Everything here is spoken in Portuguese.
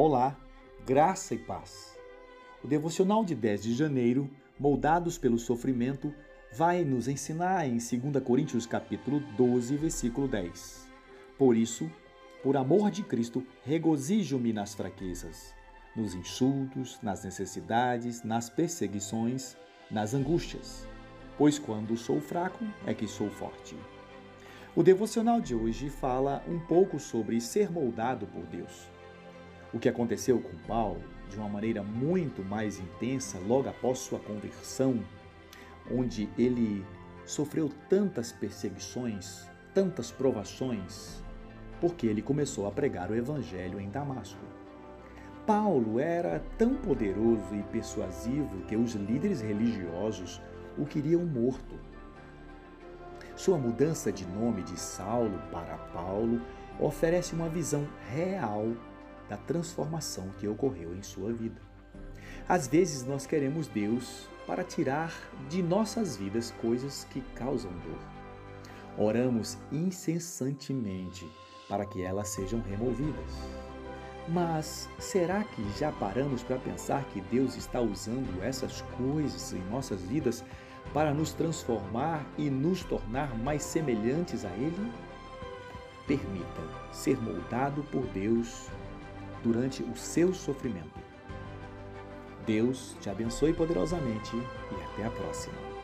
Olá, graça e paz. O devocional de 10 de janeiro, moldados pelo sofrimento, vai nos ensinar em 2 Coríntios capítulo 12, versículo 10. Por isso, por amor de Cristo, regozijo-me nas fraquezas, nos insultos, nas necessidades, nas perseguições, nas angústias, pois quando sou fraco é que sou forte. O devocional de hoje fala um pouco sobre ser moldado por Deus. O que aconteceu com Paulo, de uma maneira muito mais intensa logo após sua conversão, onde ele sofreu tantas perseguições, tantas provações, porque ele começou a pregar o evangelho em Damasco. Paulo era tão poderoso e persuasivo que os líderes religiosos o queriam morto. Sua mudança de nome de Saulo para Paulo oferece uma visão real da transformação que ocorreu em sua vida. Às vezes nós queremos Deus para tirar de nossas vidas coisas que causam dor. Oramos incessantemente para que elas sejam removidas. Mas será que já paramos para pensar que Deus está usando essas coisas em nossas vidas para nos transformar e nos tornar mais semelhantes a Ele? Permita ser moldado por Deus durante o seu sofrimento. Deus te abençoe poderosamente e até a próxima.